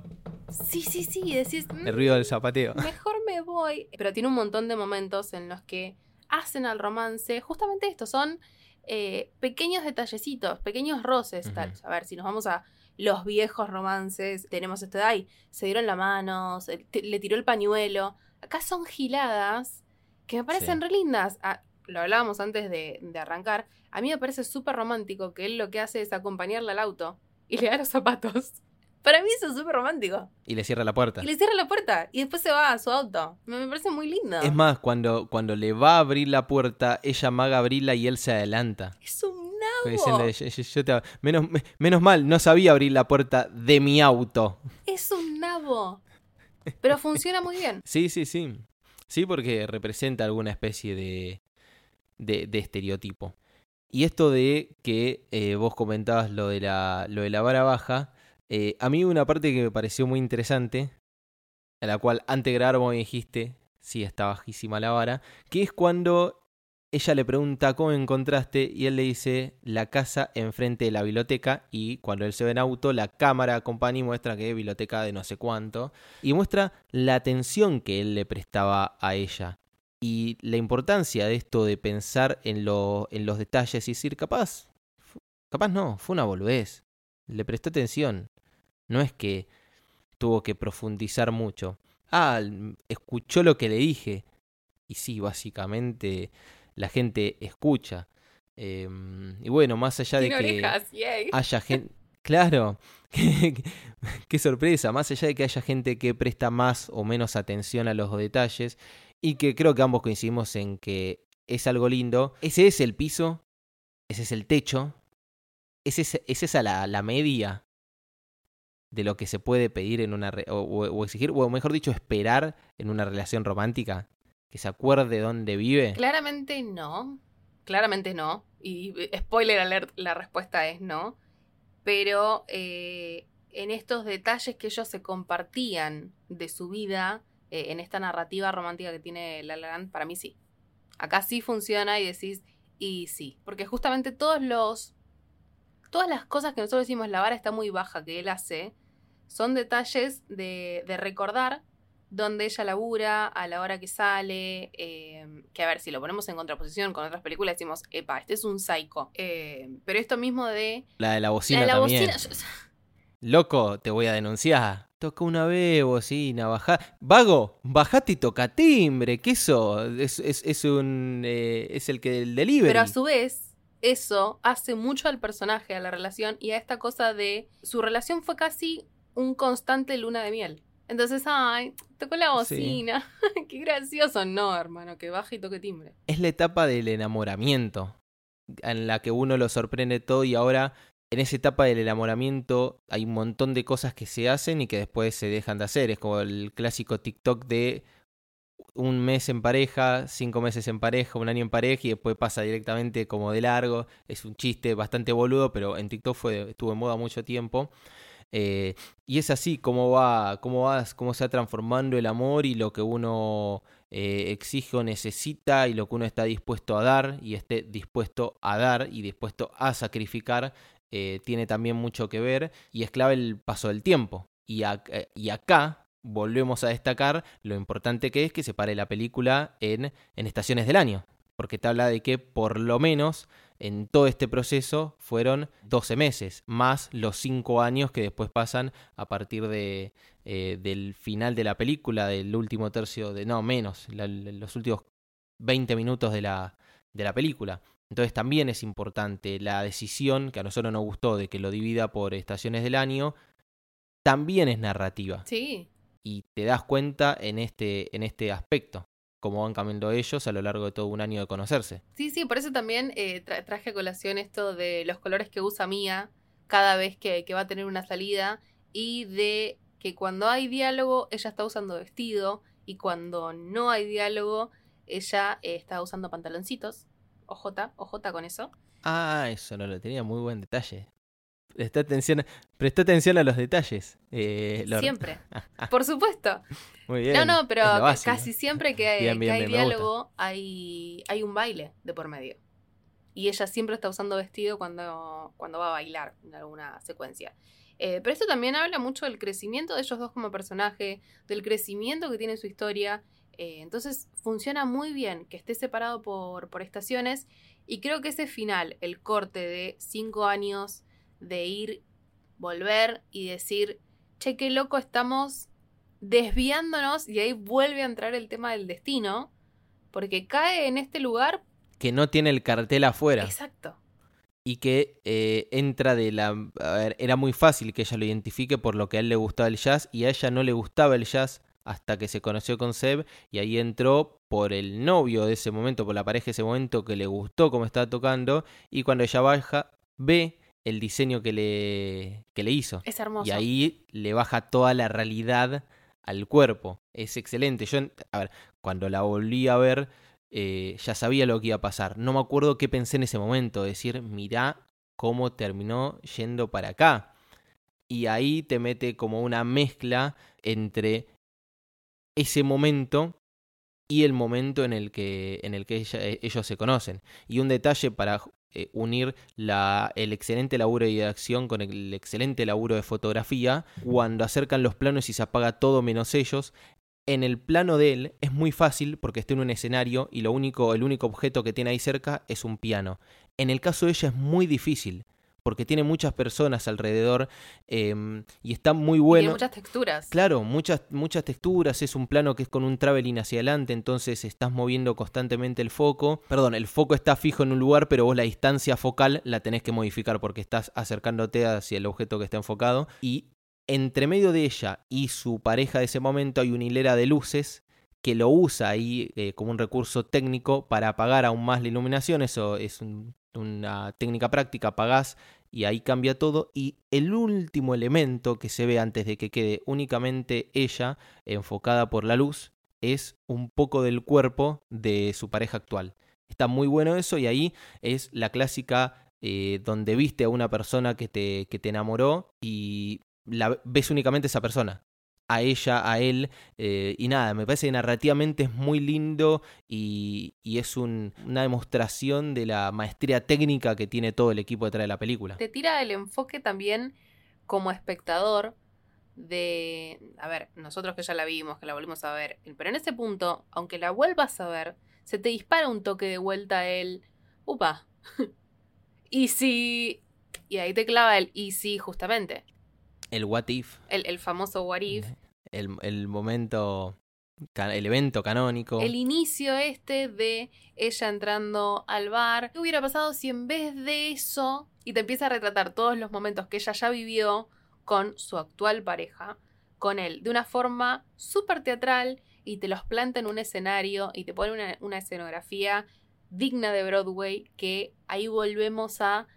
S3: Sí, sí, sí, y decís, "Mm,
S4: el ruido del zapateo.
S3: mejor me voy. Pero tiene un montón de momentos en los que hacen al romance justamente esto, son eh, pequeños detallecitos, pequeños roces. tal. A ver, si nos vamos a los viejos romances, tenemos esto de ahí, se dieron la mano, se- te- le tiró el pañuelo. Acá son giladas que me parecen
S4: Sí.
S3: re lindas. Ah, lo hablábamos antes de, de arrancar. A mí me parece súper romántico que él lo que hace es acompañarla al auto y le da los zapatos. Para mí eso es súper romántico.
S4: Y le cierra la puerta.
S3: Y le cierra la puerta y después se va a su auto. Me, me parece muy lindo.
S4: Es más, cuando, cuando le va a abrir la puerta, ella maga abrirla y él se adelanta.
S3: Es un.
S4: Diciendo, "Yo- yo- yo te- menos, me- menos mal, no sabía abrir la puerta de mi auto.
S3: Es un nabo. Pero funciona muy bien.
S4: Sí, sí, sí. Sí, porque representa alguna especie de, de, de estereotipo. Y esto de que eh, vos comentabas lo de la, lo de la vara baja, eh, a mí una parte que me pareció muy interesante, a la cual antes de grabar vos me dijiste, sí, está bajísima la vara, que es cuando ella le pregunta cómo encontraste y él le dice la casa enfrente de la biblioteca y cuando él se ve en auto la cámara acompaña y muestra que es biblioteca de no sé cuánto. Y muestra la atención que él le prestaba a ella. Y la importancia de esto de pensar en, lo, en los detalles y decir capaz, capaz no, fue una boludez, le prestó atención, no es que tuvo que profundizar mucho. Ah, escuchó lo que le dije. Y sí, básicamente la gente escucha. Em, y bueno, más allá de que
S3: yay.
S4: haya gente... Claro, qué, sorpresa, más allá de que haya gente que presta más o menos atención a los detalles y que creo que ambos coincidimos en que es algo lindo, ese es el piso, ese es el techo, ese es, es esa la, la media de lo que se puede pedir en una o- o exigir, o mejor dicho, esperar en una relación romántica, que se acuerde dónde vive.
S3: Claramente no. Claramente no. Y eh, spoiler alert, la respuesta es no. Pero eh, en estos detalles que ellos se compartían de su vida, eh, en esta narrativa romántica que tiene La La Land, para mí sí. Acá sí funciona y decís, y sí. Porque justamente todos los. Todas las cosas que nosotros decimos, la vara está muy baja que él hace, son detalles de, de recordar donde ella labura, a la hora que sale, eh, que a ver, si lo ponemos en contraposición con otras películas, decimos, epa, este es un psycho. Eh, pero esto mismo de...
S4: La de la
S3: La
S4: bocina
S3: de la
S4: también.
S3: bocina... yo-
S4: Loco, te voy a denunciar. Toca una vez bocina, bajá. Vago, bajate y toca timbre. ¿Qué eso? Es, es, es un. eh, es el que el delivery.
S3: Pero a su vez, eso hace mucho al personaje, a la relación y a esta cosa de... Su relación fue casi un constante luna de miel. Entonces, ay, tocó la
S4: Sí.
S3: bocina. Qué gracioso. No, hermano, que baje y toque timbre.
S4: Es la etapa del enamoramiento. En la que uno lo sorprende todo y ahora. En esa etapa del enamoramiento hay un montón de cosas que se hacen y que después se dejan de hacer. Es como el clásico TikTok de un mes en pareja, cinco meses en pareja, un año en pareja y después pasa directamente como de largo. Es un chiste bastante boludo, pero en TikTok fue, estuvo en moda mucho tiempo. Eh, y es así como va, cómo va, cómo se va transformando el amor y lo que uno eh, exige o necesita y lo que uno está dispuesto a dar y esté dispuesto a dar y dispuesto a sacrificar eh, tiene también mucho que ver y es clave el paso del tiempo. Y, y acá volvemos a destacar lo importante que es que se pare la película en, en estaciones del año. Porque te habla de que por lo menos en todo este proceso fueron 12 meses, más los 5 años que después pasan a partir de, eh, del final de la película, del último tercio de, no, menos, la- los últimos 20 minutos de la, de la película. Entonces también es importante la decisión, que a nosotros nos gustó, de que lo divida por estaciones del año, también es narrativa.
S3: Sí,
S4: Y te das cuenta en este, en este aspecto, cómo van cambiando ellos a lo largo de todo un año de conocerse.
S3: sí, sí, por eso también eh, tra- traje a colación esto de los colores que usa Mía cada vez que, que va a tener una salida y de que cuando hay diálogo ella está usando vestido y cuando no hay diálogo ella eh, está usando pantaloncitos. OJ, OJ con eso.
S4: Ah, eso no lo tenía muy buen detalle. Presta atención, presta atención a los detalles. eh.
S3: Siempre. Por supuesto.
S4: Muy bien.
S3: No, no, pero casi siempre que,
S4: Bien,
S3: que
S4: bien,
S3: hay
S4: bien,
S3: diálogo hay, hay un baile de por medio. Y ella siempre está usando vestido cuando, cuando va a bailar en alguna secuencia. Eh, pero esto también habla mucho del crecimiento de ellos dos como personaje, del crecimiento que tiene su historia. Eh, entonces funciona muy bien que esté separado por, por estaciones. Y creo que ese final, el corte de cinco años de ir, volver y decir, che, qué loco estamos desviándonos y ahí vuelve a entrar el tema del destino, porque cae en este lugar.
S4: Que no tiene el cartel afuera.
S3: Exacto.
S4: y que eh, entra de la... A ver, era muy fácil que ella lo identifique por lo que a él le gustaba el jazz y a ella no le gustaba el jazz hasta que se conoció con Seb y ahí entró por el novio de ese momento, por la pareja de ese momento que le gustó cómo estaba tocando y cuando ella baja ve el diseño que le, que le hizo
S3: Es hermoso.
S4: y ahí le baja toda la realidad al cuerpo. Es excelente. Yo, a ver, cuando la volví a ver, eh, ya sabía lo que iba a pasar. No me acuerdo qué pensé en ese momento. Decir, mirá cómo terminó yendo para acá. Y ahí te mete como una mezcla entre ese momento y el momento en el que, en el que ella- ellos se conocen. Y un detalle para eh, unir el excelente laburo de dirección con el excelente laburo de fotografía, cuando acercan los planos y se apaga todo menos ellos, en el plano de él es muy fácil porque está en un escenario y lo único, el único objeto que tiene ahí cerca es un piano. En el caso de ella es muy difícil porque tiene muchas personas alrededor em, y está muy bueno.
S3: Tiene muchas texturas.
S4: Claro, muchas, muchas texturas, es un plano que es con un traveling hacia adelante, entonces estás moviendo constantemente el foco. Perdón, el foco está fijo en un lugar, pero vos la distancia focal la tenés que modificar porque estás acercándote hacia el objeto que está enfocado. Y entre medio de ella y su pareja de ese momento hay una hilera de luces que lo usa ahí eh, como un recurso técnico para apagar aún más la iluminación. Eso es un- una técnica práctica, apagás y ahí cambia todo. Y el último elemento que se ve antes de que quede únicamente ella enfocada por la luz es un poco del cuerpo de su pareja actual. Está muy bueno eso y ahí es la clásica eh, donde viste a una persona que te, que te enamoró y la ves únicamente esa persona. A ella, a él, eh, y nada, me parece que narrativamente es muy lindo y, y es un- una demostración de la maestría técnica que tiene todo el equipo detrás de la película.
S3: Te tira el enfoque también como espectador de... A ver, nosotros que ya la vimos, que la volvimos a ver, pero en ese punto, aunque la vuelvas a ver, se te dispara un toque de vuelta él. Upa. y si... Y ahí te clava el y si, justamente.
S4: El what if,
S3: El, el famoso what if.
S4: el, el momento, el evento canónico.
S3: El inicio este de ella entrando al bar. ¿Qué hubiera pasado si en vez de eso, y te empieza a retratar todos los momentos que ella ya vivió con su actual pareja, con él, de una forma súper teatral, y te los planta en un escenario y te pone una, una escenografía digna de Broadway, que ahí volvemos a...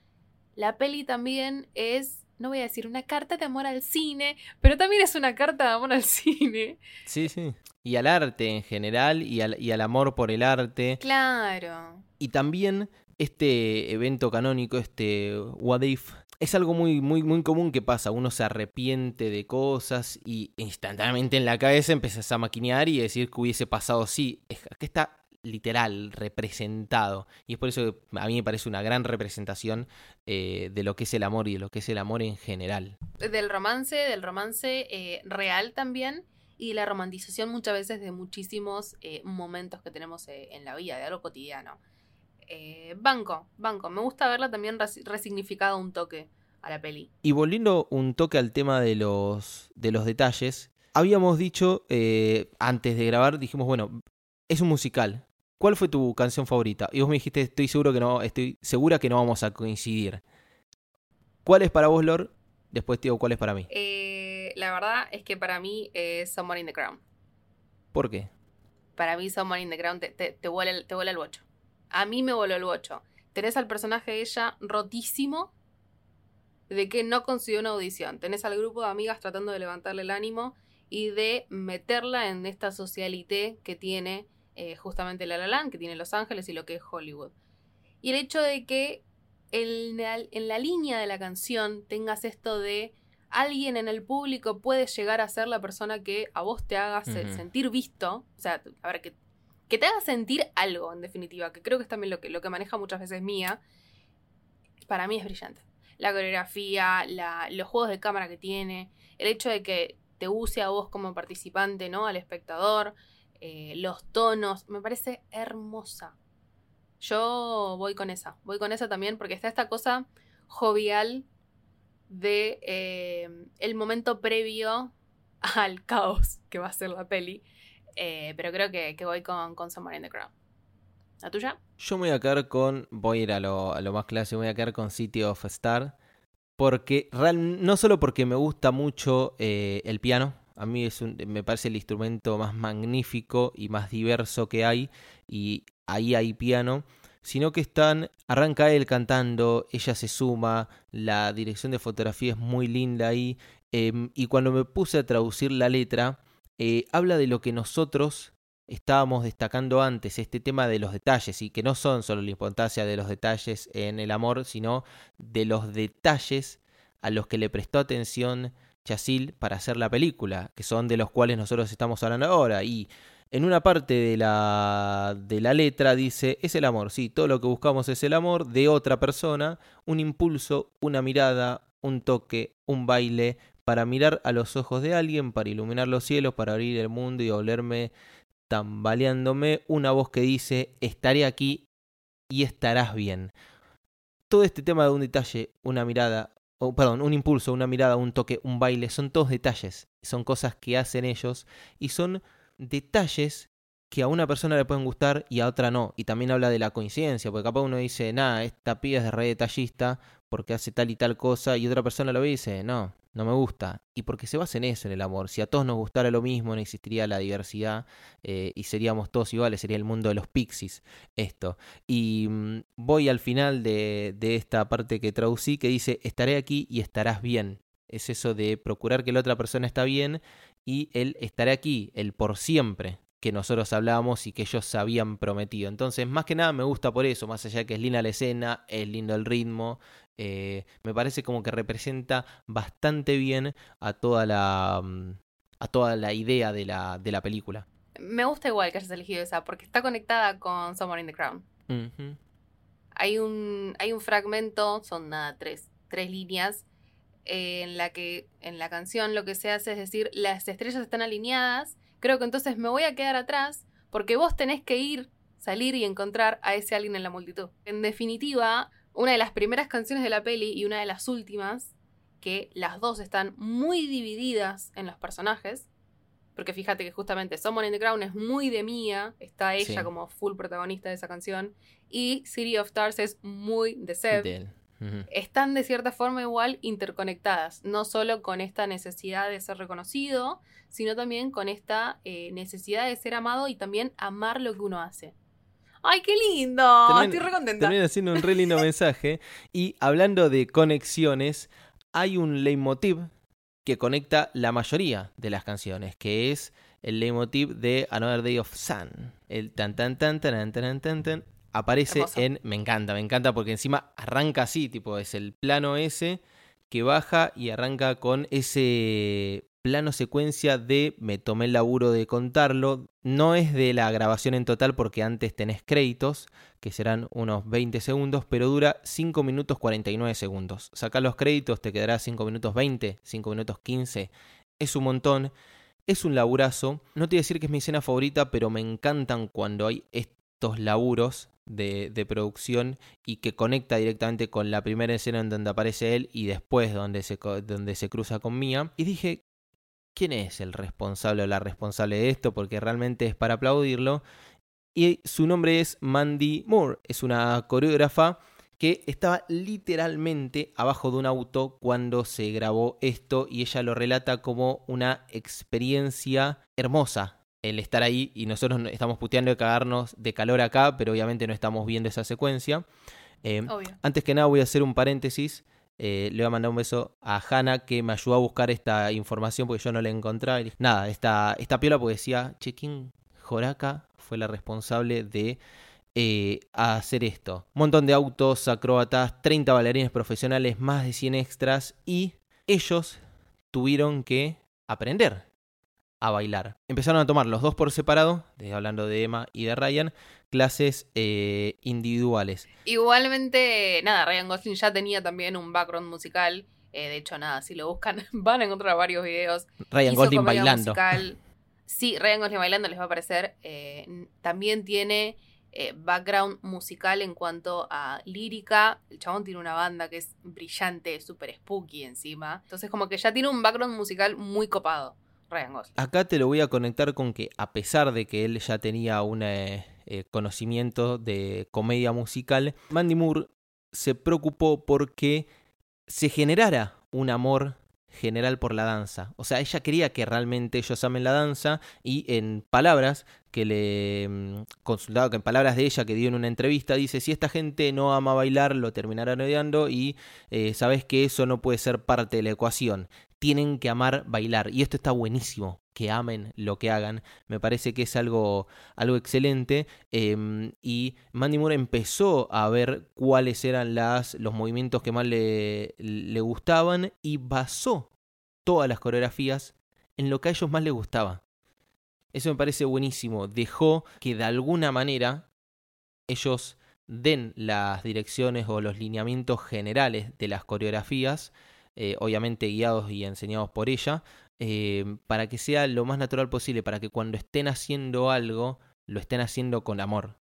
S3: La peli también es, no voy a decir una carta de amor al cine, pero también es una carta de amor al cine.
S4: Sí, sí. Y al arte en general y al, y al amor por el arte.
S3: Claro.
S4: Y también este evento canónico, este What If, es algo muy, muy, muy común que pasa. Uno se arrepiente de cosas y instantáneamente en la cabeza empezás a maquinear y decir que hubiese pasado así. Es que está literal, representado. Y es por eso que a mí me parece una gran representación eh, de lo que es el amor y de lo que es el amor en general.
S3: del romance, del romance eh, real también, y la romantización muchas veces de muchísimos eh, momentos que tenemos en la vida, de algo cotidiano. Banco, banco. Me gusta verla también res- resignificado un toque a la peli.
S4: Y volviendo un toque al tema de los, de los detalles, habíamos dicho antes de grabar, dijimos, bueno, es un musical. ¿Cuál fue tu canción favorita? Y vos me dijiste, estoy seguro que no, estoy segura que no vamos a coincidir. ¿Cuál es para vos, Lor? Después te digo cuál es para mí.
S3: Eh, la verdad es que para mí es Someone in the Crown.
S4: ¿Por qué?
S3: Para mí Someone in the Crown te, te, te vuela, el- te vuela el bocho. A mí me voló el bocho. Tenés al personaje de ella rotísimo de que no consiguió una audición. Tenés al grupo de amigas tratando de levantarle el ánimo y de meterla en esta socialité que tiene eh, justamente La La Land, que tiene Los Ángeles y lo que es Hollywood. Y el hecho de que en la, en la línea de la canción tengas esto de alguien en el público puede llegar a ser la persona que a vos te haga sentir visto. O sea, a ver, que, que te haga sentir algo, en definitiva, que creo que es también lo que, lo que maneja muchas veces Mía. Para mí es brillante. La coreografía, la- los juegos de cámara que tiene, el hecho de que te use a vos como participante, ¿no? Al espectador, eh, los tonos, me parece hermosa. Yo voy con esa, voy con esa también porque está esta cosa jovial de eh, el momento previo al caos que va a ser la peli. Eh, pero creo que, voy con, con Somewhere in the Crown. ¿La tuya?
S4: Yo me voy a quedar con, voy a ir a lo, más clásico, voy a quedar con City of Star. Porque real, no solo porque me gusta mucho el piano, a mí es me parece el instrumento más magnífico y más diverso que hay, y ahí hay piano, sino que están, arranca él cantando, ella se suma, la dirección de fotografía es muy linda ahí, em, y cuando me puse a traducir la letra, eh, habla de lo que nosotros estábamos destacando antes, este tema de los detalles, y que no son solo la importancia de los detalles en el amor, sino de los detalles a los que le prestó atención Chasil para hacer la película, que son de los cuales nosotros estamos hablando ahora. Y en una parte de la, de la letra dice, es el amor, sí, todo lo que buscamos es el amor de otra persona, un impulso, una mirada, un toque, un baile, para mirar a los ojos de alguien, para iluminar los cielos, para abrir el mundo y olerme tambaleándome, una voz que dice, estaré aquí y estarás bien. Todo este tema de un detalle, una mirada, perdón, un impulso, una mirada, un toque, un baile, son todos detalles, son cosas que hacen ellos y son detalles que a una persona le pueden gustar y a otra no. Y también habla de la coincidencia, porque capaz uno dice, nada, esta piba es de re detallista porque hace tal y tal cosa, y otra persona lo dice, no, no me gusta. Y porque se basa en eso, en el amor. Si a todos nos gustara lo mismo, no existiría la diversidad eh, y seríamos todos iguales, sería el mundo de los pixies esto. Y mm, voy al final de, de esta parte que traducí que dice, estaré aquí y estarás bien. Es eso de procurar que la otra persona está bien y el estaré aquí, el por siempre que nosotros hablábamos y que ellos habían prometido. Entonces, más que nada me gusta por eso, más allá de que es linda la escena, es lindo el ritmo, eh, me parece como que representa bastante bien a toda la, mm, a toda la idea de la, de la película.
S3: Me gusta igual que hayas elegido esa, porque está conectada con Somewhere in the Crown. Hay un, hay un fragmento, son nada, tres, tres líneas, eh, en la que en la canción lo que se hace es decir, las estrellas están alineadas, creo que entonces me voy a quedar atrás porque vos tenés que ir, salir y encontrar a ese alguien en la multitud. En definitiva, una de las primeras canciones de la peli y una de las últimas, que las dos están muy divididas en los personajes, porque fíjate que justamente Someone in the Crown es muy de Mía, está ella
S4: Sí.
S3: como full protagonista de esa canción, y City of Stars es muy de Seb. Están de cierta forma igual interconectadas, no solo con esta necesidad de ser reconocido, sino también con esta eh, necesidad de ser amado y también amar lo que uno hace. ¡Ay, qué lindo!
S4: Termina-
S3: Estoy re contenta.
S4: Termina haciendo un re lindo mensaje. Y hablando de conexiones, hay un leitmotiv que conecta la mayoría de las canciones, que es el leitmotiv de Another Day of Sun. El tan tan tan tan tan tan tan aparece
S3: Hermoso.
S4: en me encanta, me encanta porque encima arranca así, tipo es el plano ese que baja y arranca con ese plano secuencia de me tomé el laburo de contarlo. No es de la grabación en total porque antes tenés créditos, que serán unos 20 segundos, pero dura 5 minutos 49 segundos. Saca los créditos, te quedará 5 minutos 20, 5 minutos 15. Es un montón. Es un laburazo. No te voy a decir que es mi escena favorita, pero me encantan cuando hay estos laburos de, de producción y que conecta directamente con la primera escena en donde aparece él y después donde se, donde se cruza con Mia. Y dije, ¿quién es el responsable o la responsable de esto? Porque realmente es para aplaudirlo. Y su nombre es Mandy Moore. Es una coreógrafa que estaba literalmente abajo de un auto cuando se grabó esto y ella lo relata como una experiencia hermosa el estar ahí y nosotros no- estamos puteando de cagarnos de calor acá, pero obviamente no estamos viendo esa secuencia. Eh, antes que nada voy a hacer un paréntesis. Eh, le voy a mandar un beso a Hanna que me ayudó a buscar esta información porque yo no la encontraba. Nada, esta, esta piola porque decía, che, ¿quién Joraka fue la responsable de eh, hacer esto? Un montón de autos, acróbatas, 30 bailarines profesionales, más de 100 extras y ellos tuvieron que aprender a bailar. Empezaron a tomar los dos por separado, desde hablando de Emma y de Ryan, clases eh, individuales.
S3: Igualmente, nada, Ryan Gosling ya tenía también un background musical. eh, de hecho, nada, si lo buscan, van a encontrar varios videos.
S4: Ryan
S3: Hizo
S4: Gosling bailando.
S3: musical. Sí, Ryan Gosling bailando les va a aparecer. eh, también tiene eh, background musical en cuanto a lírica. El chabón tiene una banda que es brillante, súper spooky encima. Entonces, como que ya tiene un background musical muy copado,
S4: Acá te lo voy a conectar con que a pesar de que él ya tenía un eh, eh, conocimiento de comedia musical, Mandy Moore se preocupó porque se generara un amor general por la danza. O sea, ella quería que realmente ellos amen la danza y en palabras que le mm, consultaba, que en palabras de ella que dio en una entrevista, dice, si esta gente no ama bailar, lo terminarán odiando y eh, sabes que eso no puede ser parte de la ecuación. Tienen que amar bailar y esto está buenísimo, que amen lo que hagan. Me parece que es algo, algo excelente em, y Mandy Moore empezó a ver cuáles eran las, los movimientos que más le, le gustaban y basó todas las coreografías en lo que a ellos más les gustaba. Eso me parece buenísimo. Dejó que de alguna manera ellos den las direcciones o los lineamientos generales de las coreografías, eh, obviamente guiados y enseñados por ella, eh, para que sea lo más natural posible, para que cuando estén haciendo algo, lo estén haciendo con amor.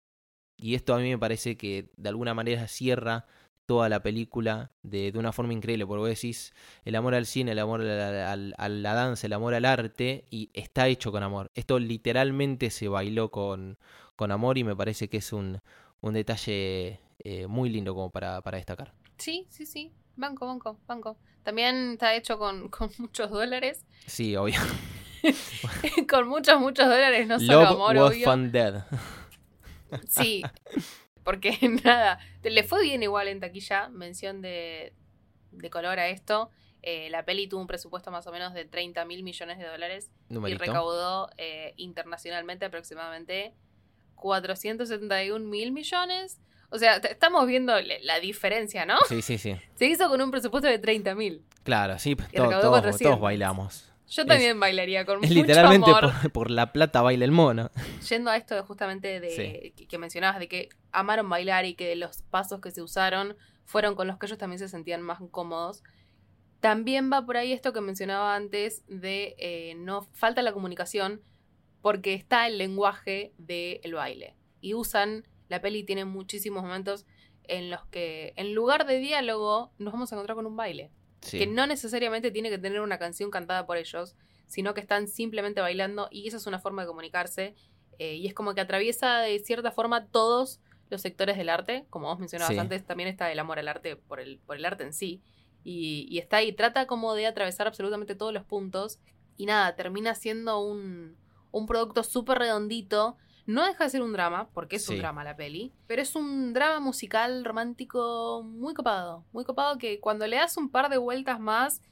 S4: Y esto a mí me parece que de alguna manera cierra toda la película de, de una forma increíble, porque vos decís el amor al cine, el amor a la, a danza, el amor al arte, y está hecho con amor. Esto literalmente se bailó con, con amor y me parece que es un, un detalle eh, muy lindo como para, para destacar.
S3: Sí, sí, sí. Banco, banco, banco. También está hecho con, con muchos dólares.
S4: Sí, obvio.
S3: con muchos, muchos dólares, no solo
S4: Love
S3: amor,
S4: was
S3: obvio.
S4: fun dead.
S3: Sí, porque nada, le fue bien igual en taquilla, mención de, de color a esto. Eh, la peli tuvo un presupuesto más o menos de 30 mil millones de dólares y recaudó eh, internacionalmente aproximadamente 471 mil millones. O sea, estamos viendo la diferencia, ¿no?
S4: Sí, sí, sí.
S3: Se hizo con un presupuesto de 30 mil.
S4: Claro, sí, to- todos,
S3: 400.
S4: todos bailamos.
S3: Yo también bailaría con
S4: Es
S3: mucho
S4: literalmente
S3: amor.
S4: por, por la plata baila el mono.
S3: Yendo a esto de justamente de
S4: Sí.
S3: que, mencionabas de que amaron bailar y que los pasos que se usaron fueron con los que ellos también se sentían más cómodos. También va por ahí esto que mencionaba antes de eh, no falta la comunicación porque está el lenguaje del baile y usan la peli tiene muchísimos momentos en los que en lugar de diálogo nos vamos a encontrar con un baile
S4: Sí.
S3: que no necesariamente tiene que tener una canción cantada por ellos, sino que están simplemente bailando y esa es una forma de comunicarse eh, y es como que atraviesa de cierta forma todos los sectores del arte, como vos mencionabas
S4: Sí.
S3: antes, también está el amor al arte por el, por el arte en sí y, y está ahí, trata como de atravesar absolutamente todos los puntos y nada, termina siendo un, un producto súper redondito. No deja de ser un drama, porque es un drama la peli, pero es un drama musical romántico muy copado, muy copado que cuando le das un par de vueltas más,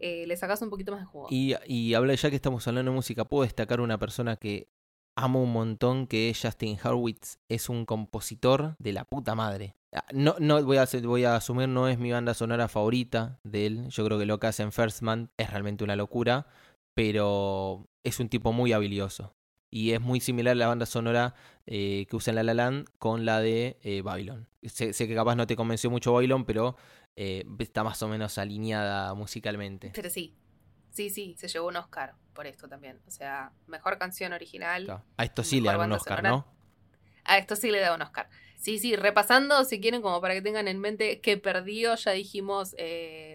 S3: eh, le sacas un poquito más de jugo.
S4: Y, y habla ya que estamos hablando de música, puedo destacar una persona que amo un montón, que es Justin Hurwitz. Es un compositor de la puta madre. Ah, No, no voy a, hacer- voy a asumir, no es mi banda sonora favorita de él. Yo creo que lo que hace en First Man es realmente una locura, pero es un tipo muy habilidoso. Y es muy similar la banda sonora eh, que usa en La La Land con la de eh, Babylon. Sé, sé que capaz no te convenció mucho Babylon, pero eh, está más o menos alineada musicalmente.
S3: Pero sí, Sí, sí, se llevó un Oscar por esto también. O sea, mejor canción original.
S4: Claro. A esto sí le dan un Oscar,
S3: sonora.
S4: ¿no?
S3: A esto sí le da un Oscar. Sí, sí, repasando, si quieren, como para que tengan en mente que perdió, ya dijimos,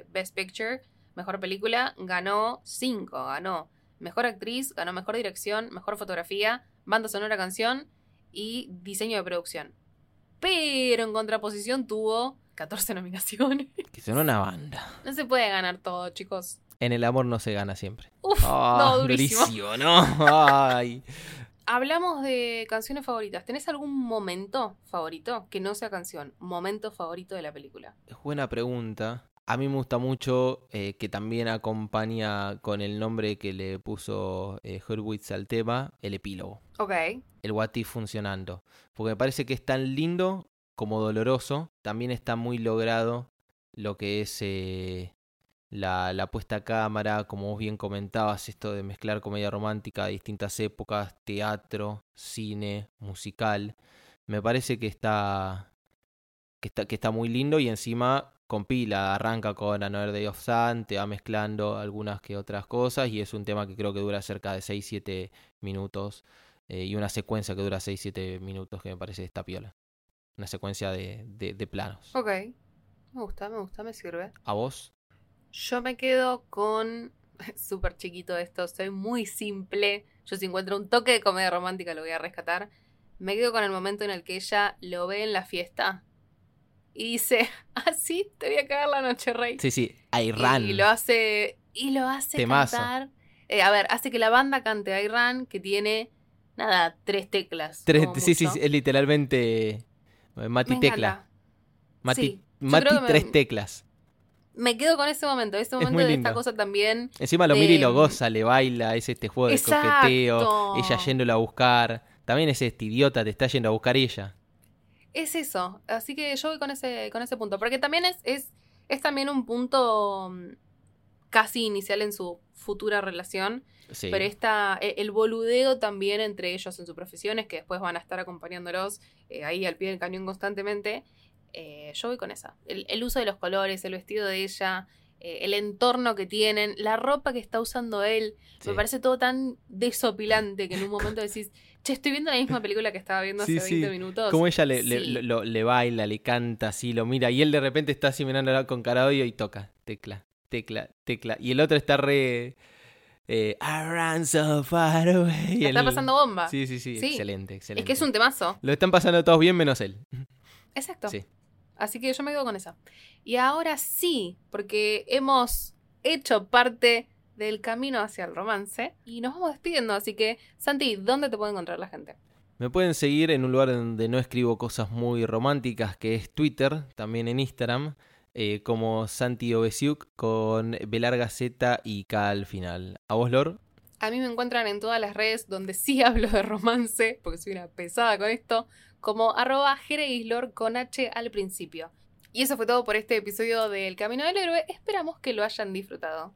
S3: Best Picture, mejor película, ganó cinco, ganó mejor actriz, ganó mejor dirección, mejor fotografía, banda sonora canción y diseño de producción. Pero en contraposición tuvo 14 nominaciones.
S4: Que son una banda.
S3: No se puede ganar todo, chicos.
S4: En el amor no se gana siempre.
S3: Uf,
S4: Ah,
S3: no, durísimo.
S4: ¿no? Ay.
S3: Hablamos de canciones favoritas. ¿Tenés algún momento favorito que no sea canción? Momento favorito de la película.
S4: Es buena pregunta. A mí me gusta mucho eh, que también acompaña con el nombre que le puso eh, Hurwitz al tema, el epílogo.
S3: Ok.
S4: El What If funcionando. Porque me parece que es tan lindo como doloroso. También está muy logrado lo que es eh, la, la puesta a cámara, como vos bien comentabas, esto de mezclar comedia romántica de distintas épocas, teatro, cine, musical. Me parece que está, que está, que está muy lindo y encima compila, arranca con Another Day of Sun, te va mezclando algunas que otras cosas y es un tema que creo que dura cerca de 6-7 minutos eh, y una secuencia que dura 6-7 minutos que me parece esta piola. Una secuencia de, de, de planos.
S3: Ok. Me gusta, me gusta, me sirve.
S4: ¿A vos?
S3: Yo me quedo con. Súper chiquito esto, soy muy simple. Yo si encuentro un toque de comedia romántica lo voy a rescatar. Me quedo con el momento en el que ella lo ve en la fiesta y dice, así te voy a cagar la noche, rey.
S4: Sí, sí,
S3: y,
S4: Ayran.
S3: y lo hace. Y lo hace
S4: Temazo.
S3: cantar. Eh, a ver, hace que la banda cante Iran, que tiene. Nada, tres teclas.
S4: Tres- sí, sí, sí, es literalmente eh, Mati
S3: Me
S4: Tecla.
S3: encanta.
S4: Mati,
S3: Sí,
S4: Mati
S3: me-
S4: tres teclas.
S3: Me quedo con ese momento, ese momento
S4: muy
S3: de esta cosa también.
S4: Encima lo mira y lo goza, le baila, es este juego de
S3: Exacto.
S4: coqueteo, ella yéndolo a buscar. También es este idiota, te está yendo a buscar ella.
S3: Es eso. Así que yo voy con ese, con ese punto. Porque también es, es, es también un punto mm, casi inicial en su futura relación.
S4: Sí.
S3: Pero está e- el boludeo también entre ellos en sus profesiones, que después van a estar acompañándolos eh, ahí al pie del cañón constantemente. Eh, yo voy con esa. El, el uso de los colores, el vestido de ella, eh, el entorno que tienen, la ropa que está usando él.
S4: Sí.
S3: Me parece todo tan desopilante que en un momento decís, che, estoy viendo la misma película que estaba viendo
S4: Sí,
S3: hace
S4: sí.
S3: 20 minutos.
S4: Como ella le,
S3: Sí.
S4: lo- baila, le canta así, lo mira. Y él de repente está así mirándola con cara de odio y toca. Tecla, tecla, tecla. Y el otro está re. Eh, I ran so far away.
S3: La está pasando bomba.
S4: Sí, sí, sí,
S3: Sí.
S4: Excelente, excelente.
S3: Es que es un temazo.
S4: Lo están pasando todos bien menos él.
S3: Exacto.
S4: Sí.
S3: Así que yo me quedo con esa. Y ahora sí, porque hemos hecho parte del camino hacia el romance y nos vamos despidiendo. Así que, Santi, ¿dónde te puede encontrar la gente?
S4: Me pueden seguir en un lugar donde no escribo cosas muy románticas, que es Twitter, también en Instagram, eh, como Santi Obesiuk con B larga Z y K al final. ¿A vos, Lor?
S3: A mí me encuentran en todas las redes donde sí hablo de romance, porque soy una pesada con esto, como arroba jereislor con H al principio. Y eso fue todo por este episodio del Camino del Héroe. Esperamos que lo hayan disfrutado.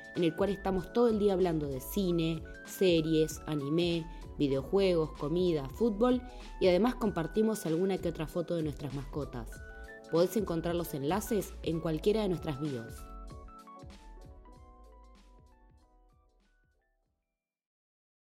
S1: en el cual estamos todo el día hablando de cine, series, anime, videojuegos, comida, fútbol y además compartimos alguna que otra foto de nuestras mascotas. Podés encontrar los enlaces en cualquiera de nuestras bios.